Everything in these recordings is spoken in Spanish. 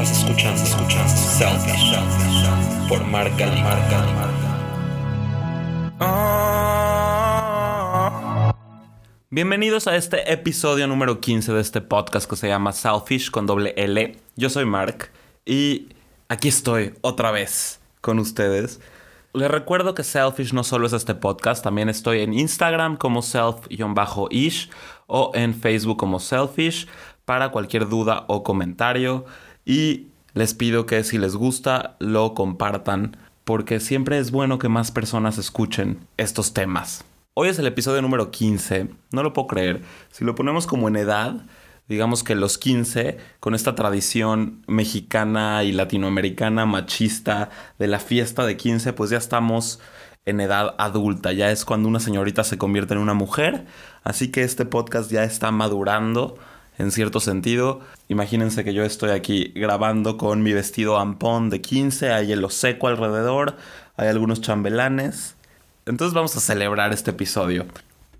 Estás escuchando, Selfish por Marca Marca Bienvenidos a este episodio número 15 de este podcast que se llama Selfish con doble L. Yo soy Mark y aquí estoy otra vez con ustedes. Les recuerdo que Selfish no solo es este podcast, también estoy en Instagram como self-ish o en Facebook como Selfish para cualquier duda o comentario y les pido que si les gusta lo compartan porque siempre es bueno que más personas escuchen estos temas. Hoy es el episodio número 15, no lo puedo creer. Si lo ponemos como en edad, digamos que los 15, con esta tradición mexicana y latinoamericana machista de la fiesta de 15, pues ya estamos en edad adulta, ya es cuando una señorita se convierte en una mujer, así que este podcast ya está madurando en cierto sentido. Imagínense que yo estoy aquí grabando con mi vestido ampón de 15, hay lo seco alrededor, hay algunos chambelanes. Entonces vamos a celebrar este episodio.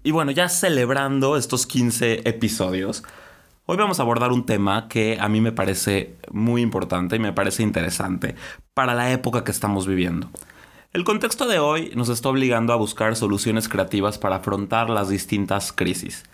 Y bueno, ya celebrando estos 15 episodios, hoy vamos a abordar un tema que a mí me parece muy importante y me parece interesante para la época que estamos viviendo. El contexto de hoy nos está obligando a buscar soluciones creativas para afrontar las distintas crisis.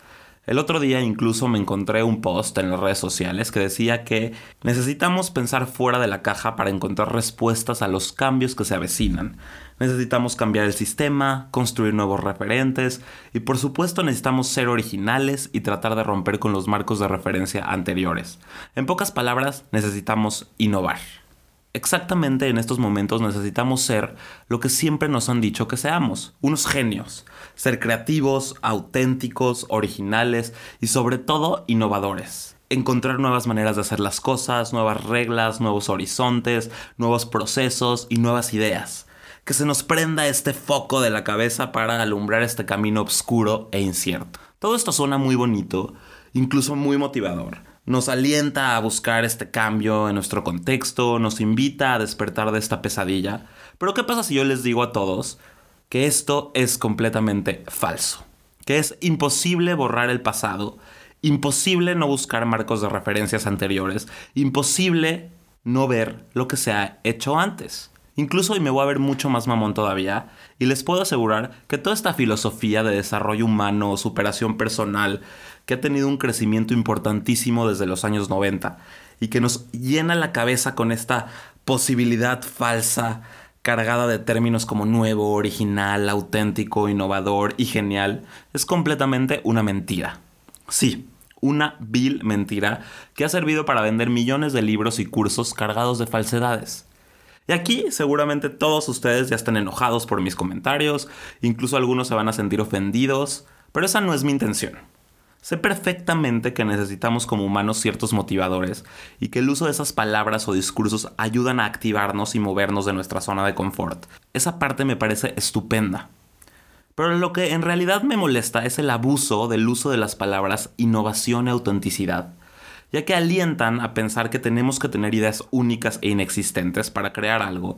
El otro día incluso me encontré un post en las redes sociales que decía que necesitamos pensar fuera de la caja para encontrar respuestas a los cambios que se avecinan. Necesitamos cambiar el sistema, construir nuevos referentes y por supuesto necesitamos ser originales y tratar de romper con los marcos de referencia anteriores. En pocas palabras, necesitamos innovar. Exactamente en estos momentos necesitamos ser lo que siempre nos han dicho que seamos, unos genios. Ser creativos, auténticos, originales y sobre todo innovadores. Encontrar nuevas maneras de hacer las cosas, nuevas reglas, nuevos horizontes, nuevos procesos y nuevas ideas. Que se nos prenda este foco de la cabeza para alumbrar este camino oscuro e incierto. Todo esto suena muy bonito, incluso muy motivador nos alienta a buscar este cambio en nuestro contexto, nos invita a despertar de esta pesadilla. Pero ¿qué pasa si yo les digo a todos que esto es completamente falso? Que es imposible borrar el pasado, imposible no buscar marcos de referencias anteriores, imposible no ver lo que se ha hecho antes. Incluso hoy me voy a ver mucho más mamón todavía y les puedo asegurar que toda esta filosofía de desarrollo humano, superación personal, que ha tenido un crecimiento importantísimo desde los años 90 y que nos llena la cabeza con esta posibilidad falsa cargada de términos como nuevo, original, auténtico, innovador y genial, es completamente una mentira. Sí, una vil mentira que ha servido para vender millones de libros y cursos cargados de falsedades. Y aquí seguramente todos ustedes ya están enojados por mis comentarios, incluso algunos se van a sentir ofendidos, pero esa no es mi intención. Sé perfectamente que necesitamos como humanos ciertos motivadores y que el uso de esas palabras o discursos ayudan a activarnos y movernos de nuestra zona de confort. Esa parte me parece estupenda. Pero lo que en realidad me molesta es el abuso del uso de las palabras innovación y autenticidad, ya que alientan a pensar que tenemos que tener ideas únicas e inexistentes para crear algo,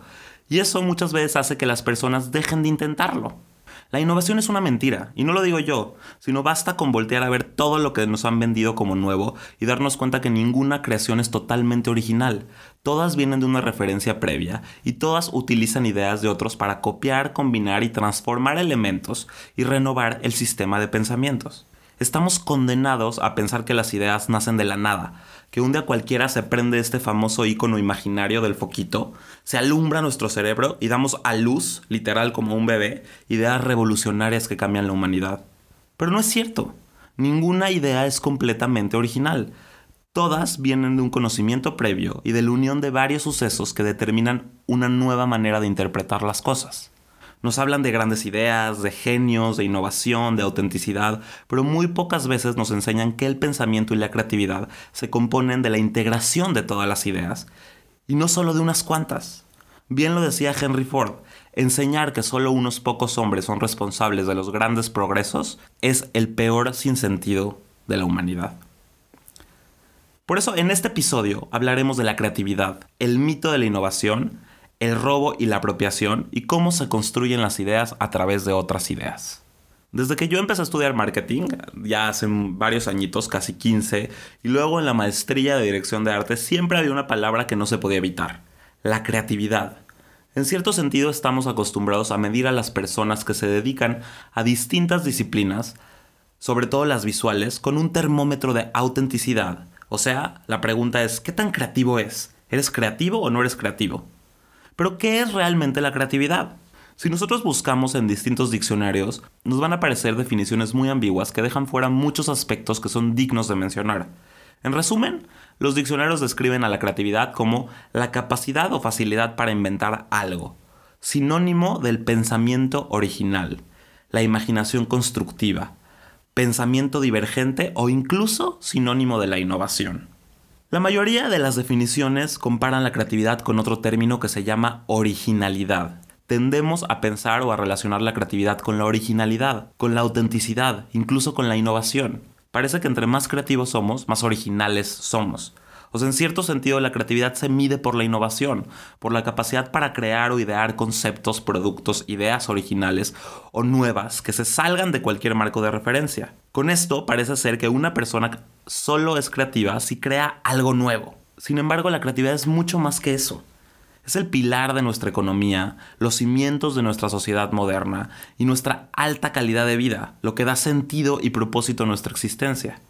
y eso muchas veces hace que las personas dejen de intentarlo. La innovación es una mentira, y no lo digo yo, sino basta con voltear a ver todo lo que nos han vendido como nuevo y darnos cuenta que ninguna creación es totalmente original. Todas vienen de una referencia previa y todas utilizan ideas de otros para copiar, combinar y transformar elementos y renovar el sistema de pensamientos. Estamos condenados a pensar que las ideas nacen de la nada, que un día cualquiera se prende este famoso icono imaginario del foquito, se alumbra nuestro cerebro y damos a luz, literal como un bebé, ideas revolucionarias que cambian la humanidad. Pero no es cierto. Ninguna idea es completamente original. Todas vienen de un conocimiento previo y de la unión de varios sucesos que determinan una nueva manera de interpretar las cosas. Nos hablan de grandes ideas, de genios, de innovación, de autenticidad, pero muy pocas veces nos enseñan que el pensamiento y la creatividad se componen de la integración de todas las ideas, y no solo de unas cuantas. Bien lo decía Henry Ford, enseñar que solo unos pocos hombres son responsables de los grandes progresos es el peor sinsentido de la humanidad. Por eso en este episodio hablaremos de la creatividad, el mito de la innovación el robo y la apropiación y cómo se construyen las ideas a través de otras ideas. Desde que yo empecé a estudiar marketing, ya hace varios añitos, casi 15, y luego en la maestría de dirección de arte, siempre había una palabra que no se podía evitar, la creatividad. En cierto sentido estamos acostumbrados a medir a las personas que se dedican a distintas disciplinas, sobre todo las visuales, con un termómetro de autenticidad. O sea, la pregunta es, ¿qué tan creativo es? ¿Eres creativo o no eres creativo? Pero ¿qué es realmente la creatividad? Si nosotros buscamos en distintos diccionarios, nos van a aparecer definiciones muy ambiguas que dejan fuera muchos aspectos que son dignos de mencionar. En resumen, los diccionarios describen a la creatividad como la capacidad o facilidad para inventar algo, sinónimo del pensamiento original, la imaginación constructiva, pensamiento divergente o incluso sinónimo de la innovación. La mayoría de las definiciones comparan la creatividad con otro término que se llama originalidad, tendemos a pensar o a relacionar la creatividad con la originalidad, con la autenticidad, incluso con la innovación. Parece que entre más creativos somos, más originales somos. O sea, en cierto sentido la creatividad se mide por la innovación, por la capacidad para crear o idear conceptos, productos, ideas originales o nuevas que se salgan de cualquier marco de referencia. Con esto parece ser que una persona solo es creativa si crea algo nuevo. Sin embargo, la creatividad es mucho más que eso. Es el pilar de nuestra economía, los cimientos de nuestra sociedad moderna y nuestra alta calidad de vida, lo que da sentido y propósito a nuestra existencia.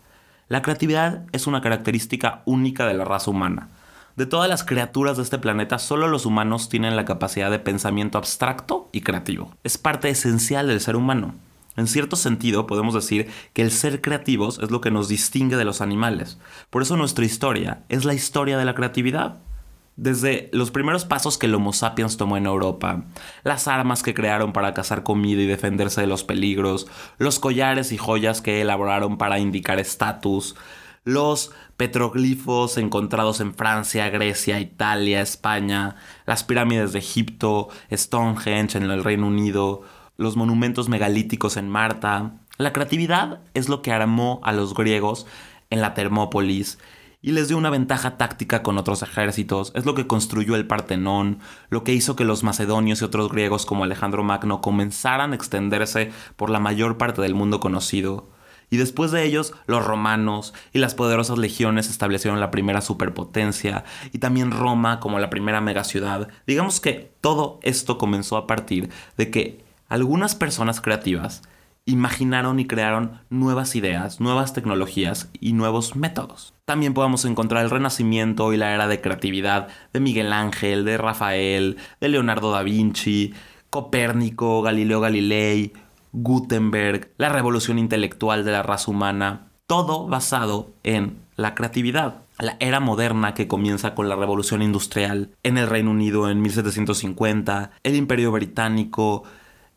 La creatividad es una característica única de la raza humana. De todas las criaturas de este planeta, solo los humanos tienen la capacidad de pensamiento abstracto y creativo. Es parte esencial del ser humano. En cierto sentido, podemos decir que el ser creativos es lo que nos distingue de los animales. Por eso nuestra historia es la historia de la creatividad. Desde los primeros pasos que el Homo sapiens tomó en Europa, las armas que crearon para cazar comida y defenderse de los peligros, los collares y joyas que elaboraron para indicar estatus, los petroglifos encontrados en Francia, Grecia, Italia, España, las pirámides de Egipto, Stonehenge en el Reino Unido, los monumentos megalíticos en Marta. La creatividad es lo que armó a los griegos en la Termópolis y les dio una ventaja táctica con otros ejércitos, es lo que construyó el Partenón, lo que hizo que los macedonios y otros griegos como Alejandro Magno comenzaran a extenderse por la mayor parte del mundo conocido. Y después de ellos, los romanos y las poderosas legiones establecieron la primera superpotencia, y también Roma como la primera megaciudad. Digamos que todo esto comenzó a partir de que algunas personas creativas imaginaron y crearon nuevas ideas, nuevas tecnologías y nuevos métodos. También podemos encontrar el Renacimiento y la era de creatividad de Miguel Ángel, de Rafael, de Leonardo da Vinci, Copérnico, Galileo Galilei, Gutenberg, la revolución intelectual de la raza humana, todo basado en la creatividad. La era moderna que comienza con la revolución industrial en el Reino Unido en 1750, el Imperio Británico,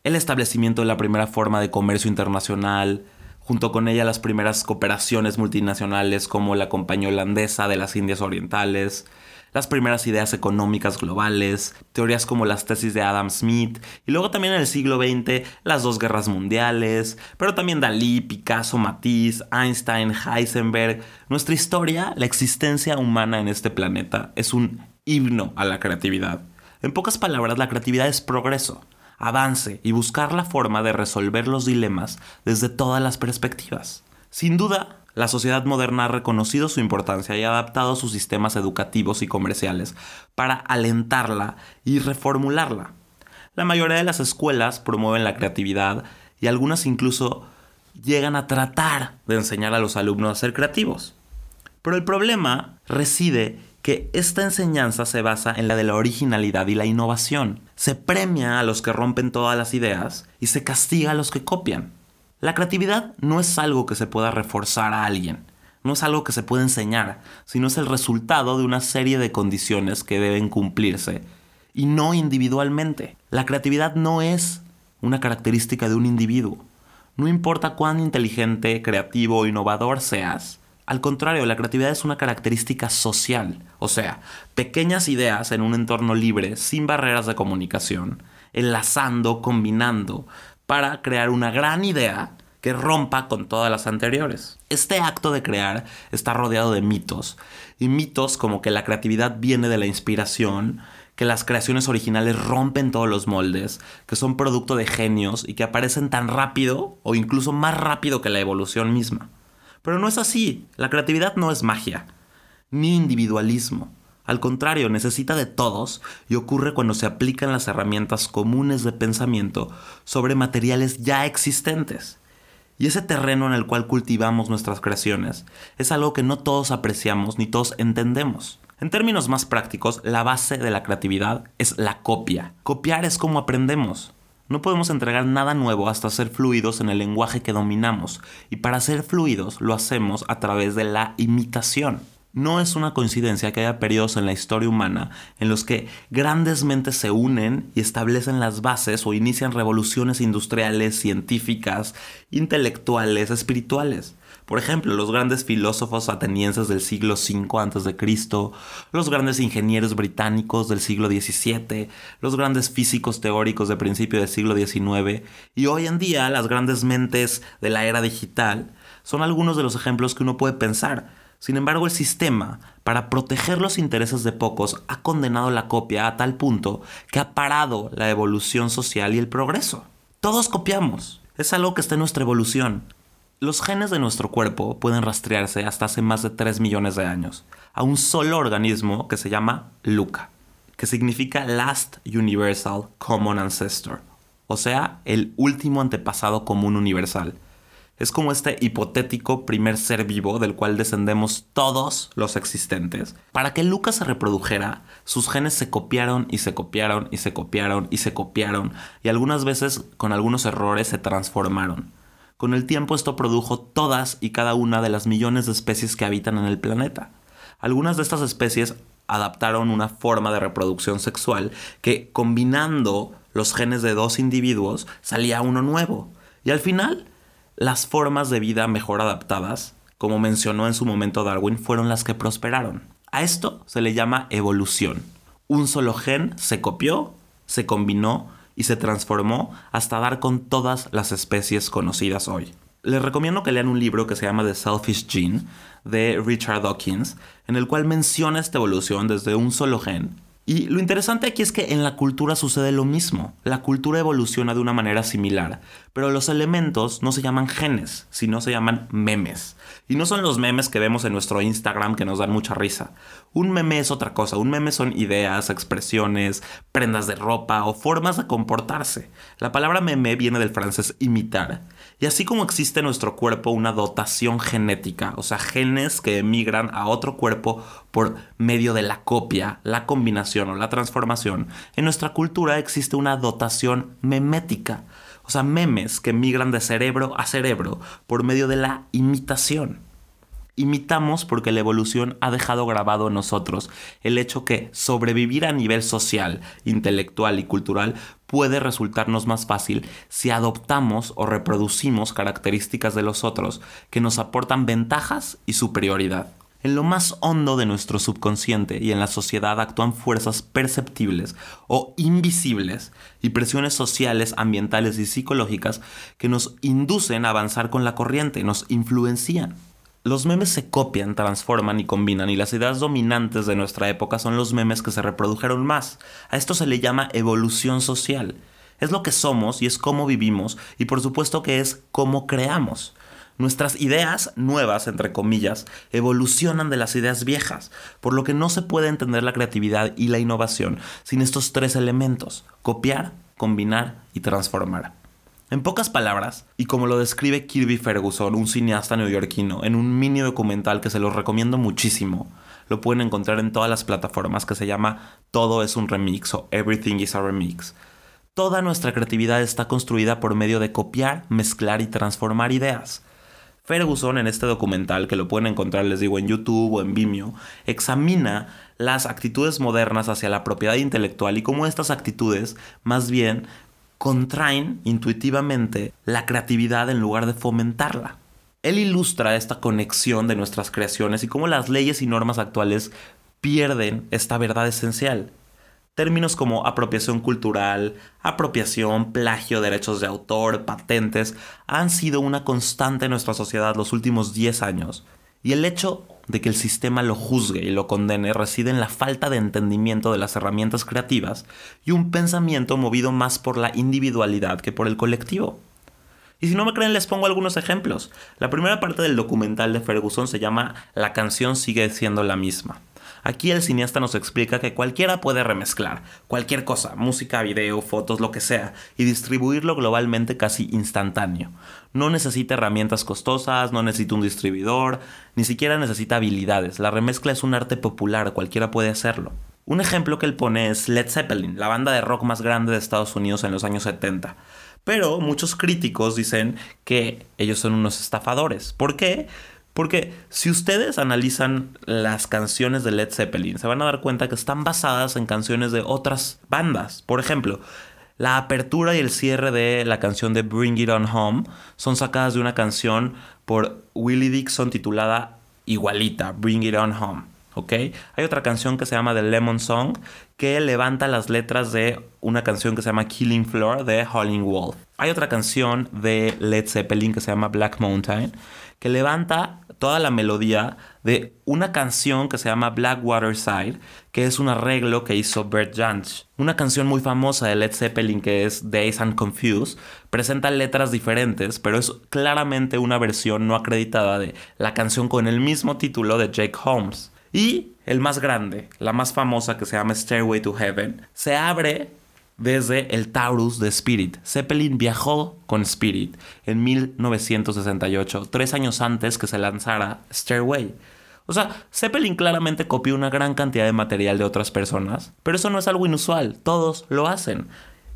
el establecimiento de la primera forma de comercio internacional, junto con ella las primeras cooperaciones multinacionales como la Compañía Holandesa de las Indias Orientales, las primeras ideas económicas globales, teorías como las tesis de Adam Smith, y luego también en el siglo XX las dos guerras mundiales, pero también Dalí, Picasso, Matisse, Einstein, Heisenberg. Nuestra historia, la existencia humana en este planeta, es un himno a la creatividad. En pocas palabras, la creatividad es progreso avance y buscar la forma de resolver los dilemas desde todas las perspectivas. Sin duda, la sociedad moderna ha reconocido su importancia y ha adaptado sus sistemas educativos y comerciales para alentarla y reformularla. La mayoría de las escuelas promueven la creatividad y algunas incluso llegan a tratar de enseñar a los alumnos a ser creativos. Pero el problema reside que esta enseñanza se basa en la de la originalidad y la innovación. Se premia a los que rompen todas las ideas y se castiga a los que copian. La creatividad no es algo que se pueda reforzar a alguien, no es algo que se pueda enseñar, sino es el resultado de una serie de condiciones que deben cumplirse, y no individualmente. La creatividad no es una característica de un individuo. No importa cuán inteligente, creativo o innovador seas, al contrario, la creatividad es una característica social, o sea, pequeñas ideas en un entorno libre, sin barreras de comunicación, enlazando, combinando, para crear una gran idea que rompa con todas las anteriores. Este acto de crear está rodeado de mitos, y mitos como que la creatividad viene de la inspiración, que las creaciones originales rompen todos los moldes, que son producto de genios y que aparecen tan rápido o incluso más rápido que la evolución misma. Pero no es así, la creatividad no es magia, ni individualismo. Al contrario, necesita de todos y ocurre cuando se aplican las herramientas comunes de pensamiento sobre materiales ya existentes. Y ese terreno en el cual cultivamos nuestras creaciones es algo que no todos apreciamos ni todos entendemos. En términos más prácticos, la base de la creatividad es la copia. Copiar es como aprendemos. No podemos entregar nada nuevo hasta ser fluidos en el lenguaje que dominamos, y para ser fluidos lo hacemos a través de la imitación. No es una coincidencia que haya periodos en la historia humana en los que grandes mentes se unen y establecen las bases o inician revoluciones industriales, científicas, intelectuales, espirituales. Por ejemplo, los grandes filósofos atenienses del siglo V a.C., los grandes ingenieros británicos del siglo XVII, los grandes físicos teóricos de principio del siglo XIX y hoy en día las grandes mentes de la era digital son algunos de los ejemplos que uno puede pensar sin embargo, el sistema, para proteger los intereses de pocos, ha condenado la copia a tal punto que ha parado la evolución social y el progreso. Todos copiamos. Es algo que está en nuestra evolución. Los genes de nuestro cuerpo pueden rastrearse hasta hace más de 3 millones de años, a un solo organismo que se llama LUCA, que significa Last Universal Common Ancestor, o sea, el último antepasado común universal es como este hipotético primer ser vivo del cual descendemos todos los existentes. Para que Lucas se reprodujera, sus genes se copiaron y se copiaron y se copiaron y se copiaron y algunas veces con algunos errores se transformaron. Con el tiempo esto produjo todas y cada una de las millones de especies que habitan en el planeta. Algunas de estas especies adaptaron una forma de reproducción sexual que combinando los genes de dos individuos salía uno nuevo. Y al final las formas de vida mejor adaptadas, como mencionó en su momento Darwin, fueron las que prosperaron. A esto se le llama evolución. Un solo gen se copió, se combinó y se transformó hasta dar con todas las especies conocidas hoy. Les recomiendo que lean un libro que se llama The Selfish Gene de Richard Dawkins, en el cual menciona esta evolución desde un solo gen y lo interesante aquí es que en la cultura sucede lo mismo. La cultura evoluciona de una manera similar, pero los elementos no se llaman genes, sino se llaman memes. Y no son los memes que vemos en nuestro Instagram que nos dan mucha risa. Un meme es otra cosa. Un meme son ideas, expresiones, prendas de ropa o formas de comportarse. La palabra meme viene del francés imitar y así como existe en nuestro cuerpo una dotación genética, o sea, genes que emigran a otro cuerpo por medio de la copia, la combinación o la transformación, en nuestra cultura existe una dotación memética, o sea, memes que migran de cerebro a cerebro por medio de la imitación. Imitamos porque la evolución ha dejado grabado en nosotros el hecho que sobrevivir a nivel social, intelectual y cultural puede resultarnos más fácil si adoptamos o reproducimos características de los otros que nos aportan ventajas y superioridad. En lo más hondo de nuestro subconsciente y en la sociedad actúan fuerzas perceptibles o invisibles y presiones sociales, ambientales y psicológicas que nos inducen a avanzar con la corriente, nos influencian. Los memes se copian, transforman y combinan y las ideas dominantes de nuestra época son los memes que se reprodujeron más. A esto se le llama evolución social. Es lo que somos y es cómo vivimos y por supuesto que es cómo creamos. Nuestras ideas nuevas, entre comillas, evolucionan de las ideas viejas, por lo que no se puede entender la creatividad y la innovación sin estos tres elementos, copiar, combinar y transformar. En pocas palabras, y como lo describe Kirby Ferguson, un cineasta neoyorquino, en un mini documental que se los recomiendo muchísimo, lo pueden encontrar en todas las plataformas que se llama Todo es un remix o Everything is a remix. Toda nuestra creatividad está construida por medio de copiar, mezclar y transformar ideas. Ferguson en este documental, que lo pueden encontrar, les digo, en YouTube o en Vimeo, examina las actitudes modernas hacia la propiedad intelectual y cómo estas actitudes más bien contraen intuitivamente la creatividad en lugar de fomentarla. Él ilustra esta conexión de nuestras creaciones y cómo las leyes y normas actuales pierden esta verdad esencial. Términos como apropiación cultural, apropiación, plagio, derechos de autor, patentes, han sido una constante en nuestra sociedad los últimos 10 años. Y el hecho de que el sistema lo juzgue y lo condene reside en la falta de entendimiento de las herramientas creativas y un pensamiento movido más por la individualidad que por el colectivo. Y si no me creen, les pongo algunos ejemplos. La primera parte del documental de Ferguson se llama La canción sigue siendo la misma. Aquí el cineasta nos explica que cualquiera puede remezclar cualquier cosa, música, video, fotos, lo que sea, y distribuirlo globalmente casi instantáneo. No necesita herramientas costosas, no necesita un distribuidor, ni siquiera necesita habilidades. La remezcla es un arte popular, cualquiera puede hacerlo. Un ejemplo que él pone es Led Zeppelin, la banda de rock más grande de Estados Unidos en los años 70. Pero muchos críticos dicen que ellos son unos estafadores. ¿Por qué? Porque si ustedes analizan las canciones de Led Zeppelin, se van a dar cuenta que están basadas en canciones de otras bandas. Por ejemplo, la apertura y el cierre de la canción de Bring It On Home son sacadas de una canción por Willie Dixon titulada igualita, Bring It On Home. ¿Ok? Hay otra canción que se llama The Lemon Song que levanta las letras de una canción que se llama Killing Floor de Howling Wolf. Hay otra canción de Led Zeppelin que se llama Black Mountain que levanta toda la melodía de una canción que se llama Blackwater Side, que es un arreglo que hizo Bert Jansch. Una canción muy famosa de Led Zeppelin que es Days and Confused, presenta letras diferentes, pero es claramente una versión no acreditada de la canción con el mismo título de Jake Holmes. Y el más grande, la más famosa que se llama Stairway to Heaven, se abre desde el Taurus de Spirit. Zeppelin viajó con Spirit en 1968, tres años antes que se lanzara Stairway. O sea, Zeppelin claramente copió una gran cantidad de material de otras personas, pero eso no es algo inusual, todos lo hacen.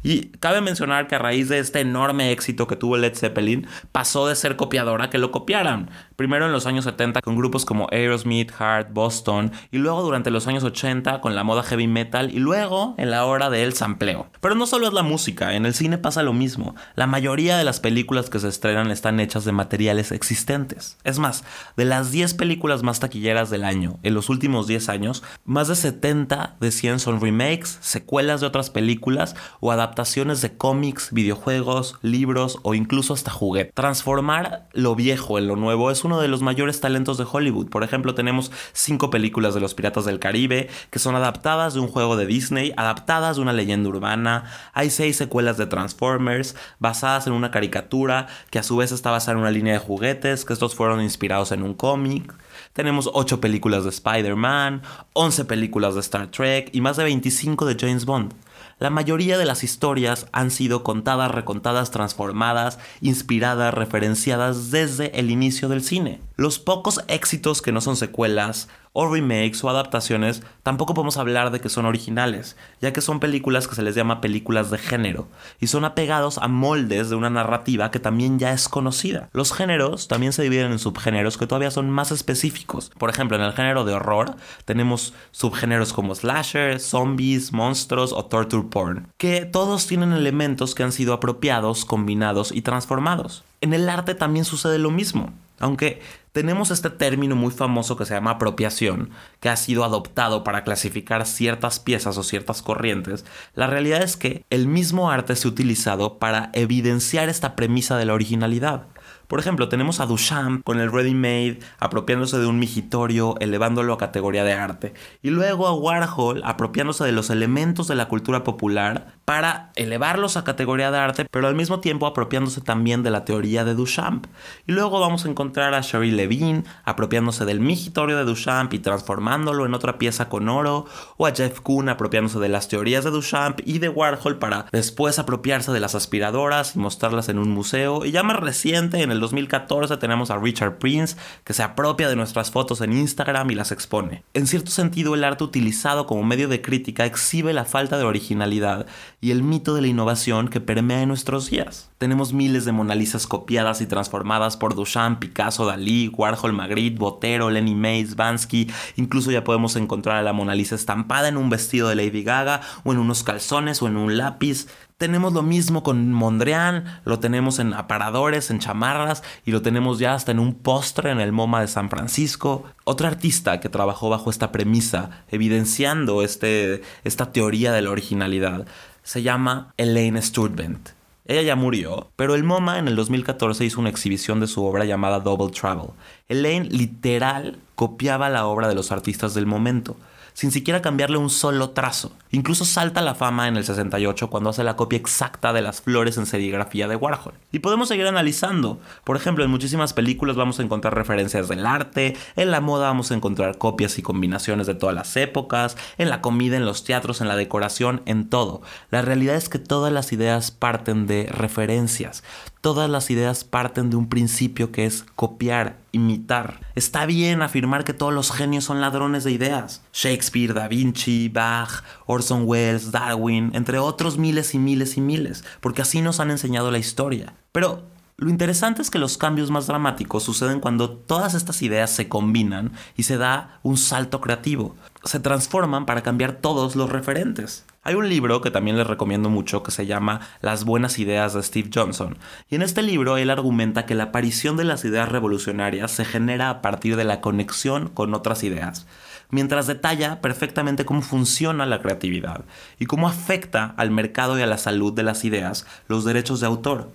Y cabe mencionar que a raíz de este enorme éxito que tuvo Led Zeppelin, pasó de ser copiadora que lo copiaran. Primero en los años 70 con grupos como Aerosmith, Heart, Boston, y luego durante los años 80 con la moda heavy metal, y luego en la hora del sampleo. Pero no solo es la música, en el cine pasa lo mismo. La mayoría de las películas que se estrenan están hechas de materiales existentes. Es más, de las 10 películas más taquilleras del año, en los últimos 10 años, más de 70 de 100 son remakes, secuelas de otras películas o adaptaciones de cómics, videojuegos, libros o incluso hasta juguetes. Transformar lo viejo en lo nuevo es uno de los mayores talentos de Hollywood. Por ejemplo, tenemos cinco películas de los Piratas del Caribe que son adaptadas de un juego de Disney, adaptadas de una leyenda urbana. Hay seis secuelas de Transformers basadas en una caricatura que a su vez está basada en una línea de juguetes, que estos fueron inspirados en un cómic. Tenemos 8 películas de Spider-Man, 11 películas de Star Trek y más de 25 de James Bond. La mayoría de las historias han sido contadas, recontadas, transformadas, inspiradas, referenciadas desde el inicio del cine. Los pocos éxitos que no son secuelas o remakes o adaptaciones tampoco podemos hablar de que son originales, ya que son películas que se les llama películas de género y son apegados a moldes de una narrativa que también ya es conocida. Los géneros también se dividen en subgéneros que todavía son más específicos. Por ejemplo, en el género de horror tenemos subgéneros como slasher, zombies, monstruos o torture porn, que todos tienen elementos que han sido apropiados, combinados y transformados. En el arte también sucede lo mismo. Aunque tenemos este término muy famoso que se llama apropiación, que ha sido adoptado para clasificar ciertas piezas o ciertas corrientes, la realidad es que el mismo arte se ha utilizado para evidenciar esta premisa de la originalidad. Por ejemplo, tenemos a Duchamp con el Ready Made apropiándose de un migitorio, elevándolo a categoría de arte. Y luego a Warhol apropiándose de los elementos de la cultura popular para elevarlos a categoría de arte, pero al mismo tiempo apropiándose también de la teoría de Duchamp. Y luego vamos a encontrar a Sherry Levine apropiándose del migitorio de Duchamp y transformándolo en otra pieza con oro, o a Jeff Koons apropiándose de las teorías de Duchamp y de Warhol para después apropiarse de las aspiradoras y mostrarlas en un museo. Y ya más reciente, en el 2014 tenemos a Richard Prince, que se apropia de nuestras fotos en Instagram y las expone. En cierto sentido, el arte utilizado como medio de crítica exhibe la falta de originalidad y el mito de la innovación que permea en nuestros días. Tenemos miles de Mona Lisas copiadas y transformadas por Duchamp, Picasso, Dalí, Warhol, Magritte, Botero, Lenny Mays, Bansky. Incluso ya podemos encontrar a la Mona Lisa estampada en un vestido de Lady Gaga o en unos calzones o en un lápiz. Tenemos lo mismo con Mondrian, lo tenemos en aparadores, en chamarras y lo tenemos ya hasta en un postre en el MoMA de San Francisco. Otra artista que trabajó bajo esta premisa, evidenciando este, esta teoría de la originalidad, se llama Elaine Sturtevant. Ella ya murió, pero el MoMA en el 2014 hizo una exhibición de su obra llamada Double Travel. Elaine literal copiaba la obra de los artistas del momento sin siquiera cambiarle un solo trazo. Incluso salta la fama en el 68 cuando hace la copia exacta de las flores en serigrafía de Warhol. Y podemos seguir analizando. Por ejemplo, en muchísimas películas vamos a encontrar referencias del arte, en la moda vamos a encontrar copias y combinaciones de todas las épocas, en la comida, en los teatros, en la decoración, en todo. La realidad es que todas las ideas parten de referencias. Todas las ideas parten de un principio que es copiar, imitar. Está bien afirmar que todos los genios son ladrones de ideas. Shakespeare, Da Vinci, Bach, Orson Welles, Darwin, entre otros miles y miles y miles, porque así nos han enseñado la historia. Pero lo interesante es que los cambios más dramáticos suceden cuando todas estas ideas se combinan y se da un salto creativo. Se transforman para cambiar todos los referentes. Hay un libro que también les recomiendo mucho que se llama Las buenas ideas de Steve Johnson. Y en este libro él argumenta que la aparición de las ideas revolucionarias se genera a partir de la conexión con otras ideas mientras detalla perfectamente cómo funciona la creatividad y cómo afecta al mercado y a la salud de las ideas los derechos de autor.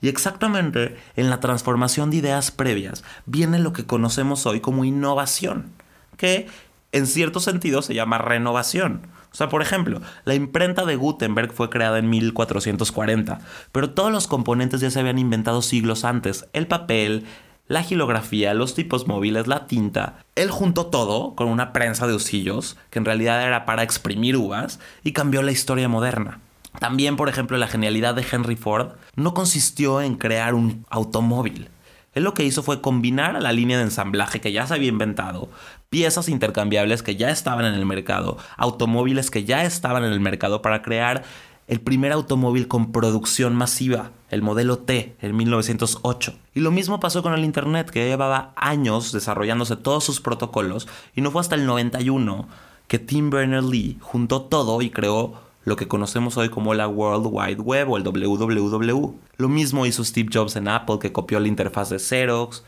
Y exactamente en la transformación de ideas previas viene lo que conocemos hoy como innovación, que en cierto sentido se llama renovación. O sea, por ejemplo, la imprenta de Gutenberg fue creada en 1440, pero todos los componentes ya se habían inventado siglos antes. El papel, la gilografía, los tipos móviles, la tinta. Él juntó todo con una prensa de usillos, que en realidad era para exprimir uvas, y cambió la historia moderna. También, por ejemplo, la genialidad de Henry Ford no consistió en crear un automóvil. Él lo que hizo fue combinar la línea de ensamblaje que ya se había inventado, piezas intercambiables que ya estaban en el mercado, automóviles que ya estaban en el mercado para crear el primer automóvil con producción masiva, el modelo T, en 1908. Y lo mismo pasó con el Internet, que llevaba años desarrollándose todos sus protocolos, y no fue hasta el 91 que Tim Berners-Lee juntó todo y creó lo que conocemos hoy como la World Wide Web o el WWW. Lo mismo hizo Steve Jobs en Apple, que copió la interfaz de Xerox.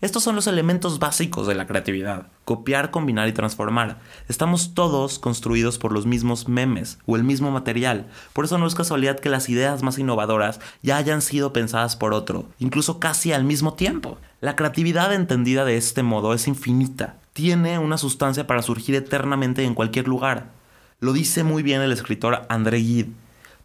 Estos son los elementos básicos de la creatividad. Copiar, combinar y transformar. Estamos todos construidos por los mismos memes o el mismo material. Por eso no es casualidad que las ideas más innovadoras ya hayan sido pensadas por otro, incluso casi al mismo tiempo. La creatividad entendida de este modo es infinita. Tiene una sustancia para surgir eternamente en cualquier lugar. Lo dice muy bien el escritor André Gide.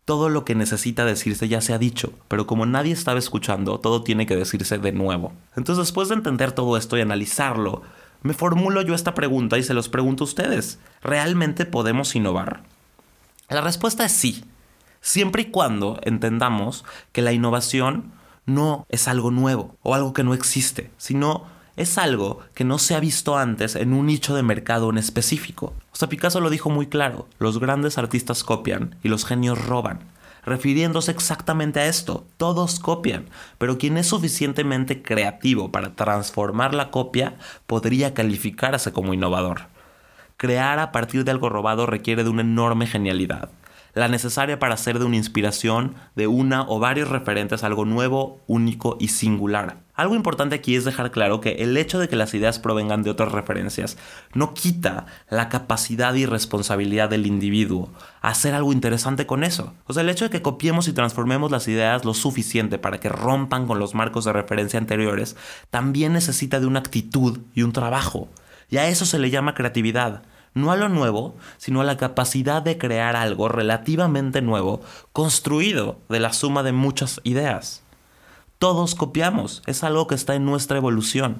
Todo lo que necesita decirse ya se ha dicho, pero como nadie estaba escuchando, todo tiene que decirse de nuevo. Entonces, después de entender todo esto y analizarlo, me formulo yo esta pregunta y se los pregunto a ustedes. ¿Realmente podemos innovar? La respuesta es sí, siempre y cuando entendamos que la innovación no es algo nuevo o algo que no existe, sino es algo que no se ha visto antes en un nicho de mercado en específico. O sea, Picasso lo dijo muy claro, los grandes artistas copian y los genios roban, refiriéndose exactamente a esto, todos copian, pero quien es suficientemente creativo para transformar la copia podría calificarse como innovador. Crear a partir de algo robado requiere de una enorme genialidad, la necesaria para hacer de una inspiración, de una o varios referentes algo nuevo, único y singular. Algo importante aquí es dejar claro que el hecho de que las ideas provengan de otras referencias no quita la capacidad y responsabilidad del individuo a hacer algo interesante con eso. O sea, el hecho de que copiemos y transformemos las ideas lo suficiente para que rompan con los marcos de referencia anteriores también necesita de una actitud y un trabajo. Y a eso se le llama creatividad no a lo nuevo, sino a la capacidad de crear algo relativamente nuevo, construido de la suma de muchas ideas. Todos copiamos, es algo que está en nuestra evolución.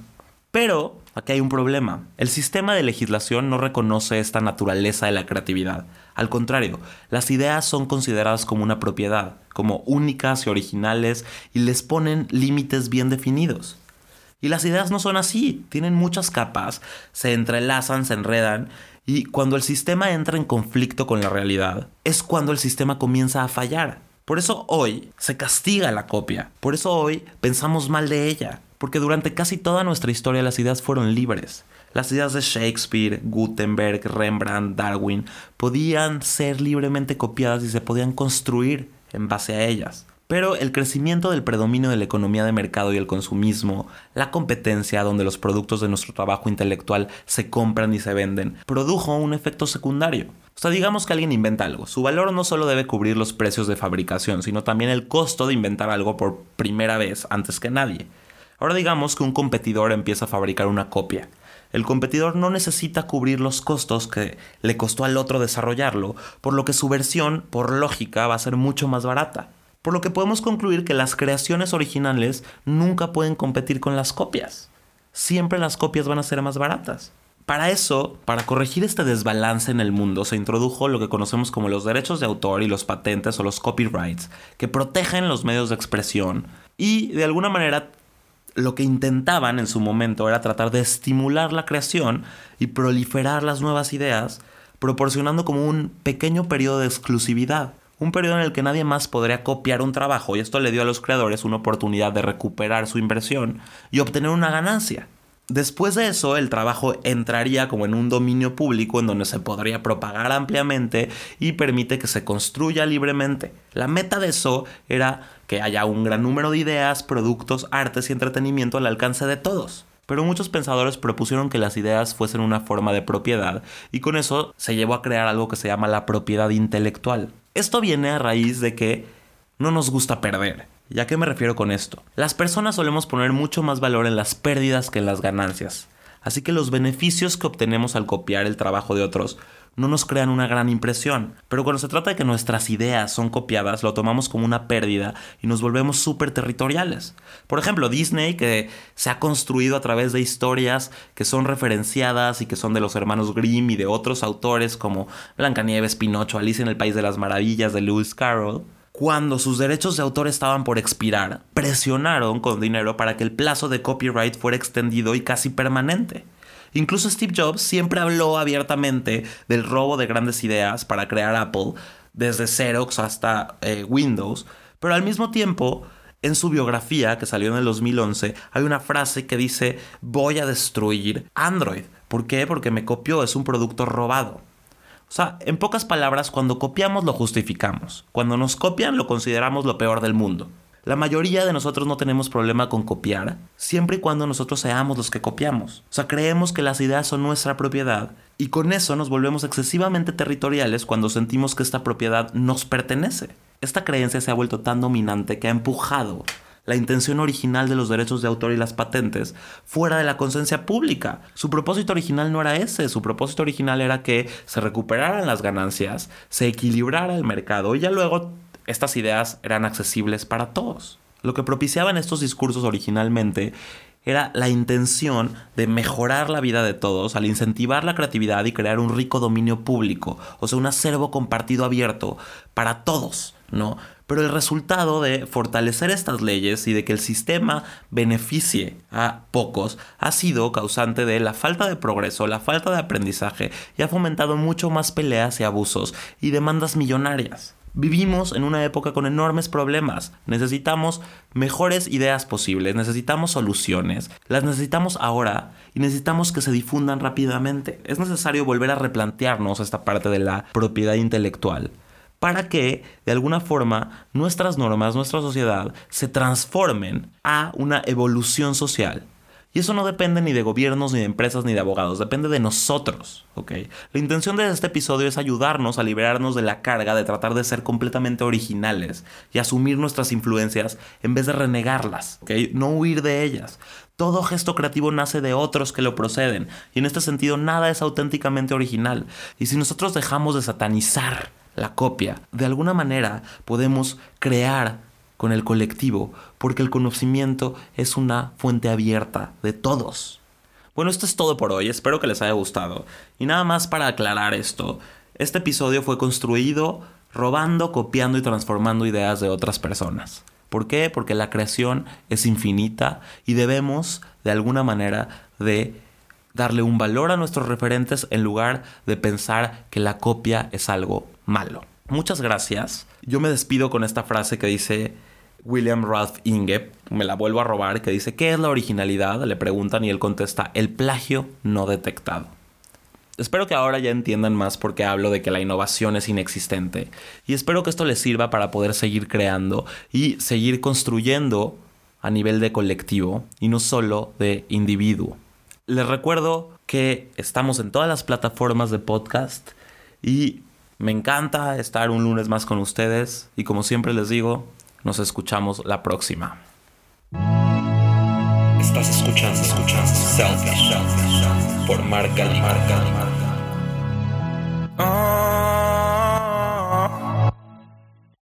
Pero aquí hay un problema. El sistema de legislación no reconoce esta naturaleza de la creatividad. Al contrario, las ideas son consideradas como una propiedad, como únicas y originales, y les ponen límites bien definidos. Y las ideas no son así, tienen muchas capas, se entrelazan, se enredan, y cuando el sistema entra en conflicto con la realidad, es cuando el sistema comienza a fallar. Por eso hoy se castiga la copia. Por eso hoy pensamos mal de ella. Porque durante casi toda nuestra historia las ideas fueron libres. Las ideas de Shakespeare, Gutenberg, Rembrandt, Darwin podían ser libremente copiadas y se podían construir en base a ellas. Pero el crecimiento del predominio de la economía de mercado y el consumismo, la competencia donde los productos de nuestro trabajo intelectual se compran y se venden, produjo un efecto secundario. O sea, digamos que alguien inventa algo. Su valor no solo debe cubrir los precios de fabricación, sino también el costo de inventar algo por primera vez antes que nadie. Ahora digamos que un competidor empieza a fabricar una copia. El competidor no necesita cubrir los costos que le costó al otro desarrollarlo, por lo que su versión, por lógica, va a ser mucho más barata. Por lo que podemos concluir que las creaciones originales nunca pueden competir con las copias. Siempre las copias van a ser más baratas. Para eso, para corregir este desbalance en el mundo, se introdujo lo que conocemos como los derechos de autor y los patentes o los copyrights, que protegen los medios de expresión y de alguna manera lo que intentaban en su momento era tratar de estimular la creación y proliferar las nuevas ideas, proporcionando como un pequeño periodo de exclusividad un periodo en el que nadie más podría copiar un trabajo y esto le dio a los creadores una oportunidad de recuperar su inversión y obtener una ganancia. Después de eso, el trabajo entraría como en un dominio público en donde se podría propagar ampliamente y permite que se construya libremente. La meta de eso era que haya un gran número de ideas, productos, artes y entretenimiento al alcance de todos. Pero muchos pensadores propusieron que las ideas fuesen una forma de propiedad y con eso se llevó a crear algo que se llama la propiedad intelectual. Esto viene a raíz de que no nos gusta perder. ¿Y a qué me refiero con esto? Las personas solemos poner mucho más valor en las pérdidas que en las ganancias. Así que los beneficios que obtenemos al copiar el trabajo de otros no nos crean una gran impresión. Pero cuando se trata de que nuestras ideas son copiadas, lo tomamos como una pérdida y nos volvemos súper territoriales. Por ejemplo, Disney, que se ha construido a través de historias que son referenciadas y que son de los hermanos Grimm y de otros autores como Blancanieves, Pinocho, Alicia en el País de las Maravillas de Lewis Carroll cuando sus derechos de autor estaban por expirar, presionaron con dinero para que el plazo de copyright fuera extendido y casi permanente. Incluso Steve Jobs siempre habló abiertamente del robo de grandes ideas para crear Apple, desde Xerox hasta eh, Windows, pero al mismo tiempo, en su biografía que salió en el 2011, hay una frase que dice, voy a destruir Android. ¿Por qué? Porque me copió, es un producto robado. O sea, en pocas palabras, cuando copiamos lo justificamos. Cuando nos copian lo consideramos lo peor del mundo. La mayoría de nosotros no tenemos problema con copiar, siempre y cuando nosotros seamos los que copiamos. O sea, creemos que las ideas son nuestra propiedad y con eso nos volvemos excesivamente territoriales cuando sentimos que esta propiedad nos pertenece. Esta creencia se ha vuelto tan dominante que ha empujado la intención original de los derechos de autor y las patentes fuera de la conciencia pública. Su propósito original no era ese, su propósito original era que se recuperaran las ganancias, se equilibrara el mercado y ya luego estas ideas eran accesibles para todos. Lo que propiciaban estos discursos originalmente era la intención de mejorar la vida de todos al incentivar la creatividad y crear un rico dominio público, o sea, un acervo compartido abierto para todos, ¿no? Pero el resultado de fortalecer estas leyes y de que el sistema beneficie a pocos ha sido causante de la falta de progreso, la falta de aprendizaje y ha fomentado mucho más peleas y abusos y demandas millonarias. Vivimos en una época con enormes problemas. Necesitamos mejores ideas posibles, necesitamos soluciones, las necesitamos ahora y necesitamos que se difundan rápidamente. Es necesario volver a replantearnos esta parte de la propiedad intelectual para que, de alguna forma, nuestras normas, nuestra sociedad, se transformen a una evolución social. Y eso no depende ni de gobiernos, ni de empresas, ni de abogados, depende de nosotros, ¿ok? La intención de este episodio es ayudarnos a liberarnos de la carga de tratar de ser completamente originales y asumir nuestras influencias en vez de renegarlas, ¿ok? No huir de ellas. Todo gesto creativo nace de otros que lo proceden, y en este sentido nada es auténticamente original. Y si nosotros dejamos de satanizar la copia, de alguna manera podemos crear con el colectivo, porque el conocimiento es una fuente abierta de todos. Bueno, esto es todo por hoy, espero que les haya gustado. Y nada más para aclarar esto, este episodio fue construido robando, copiando y transformando ideas de otras personas. ¿Por qué? Porque la creación es infinita y debemos, de alguna manera, de darle un valor a nuestros referentes en lugar de pensar que la copia es algo malo. Muchas gracias. Yo me despido con esta frase que dice, William Ralph Inge, me la vuelvo a robar, que dice, ¿qué es la originalidad? Le preguntan y él contesta, el plagio no detectado. Espero que ahora ya entiendan más por qué hablo de que la innovación es inexistente. Y espero que esto les sirva para poder seguir creando y seguir construyendo a nivel de colectivo y no solo de individuo. Les recuerdo que estamos en todas las plataformas de podcast y me encanta estar un lunes más con ustedes y como siempre les digo, nos escuchamos la próxima. Estás escuchando, escuchando Selfish, por Marca Marca.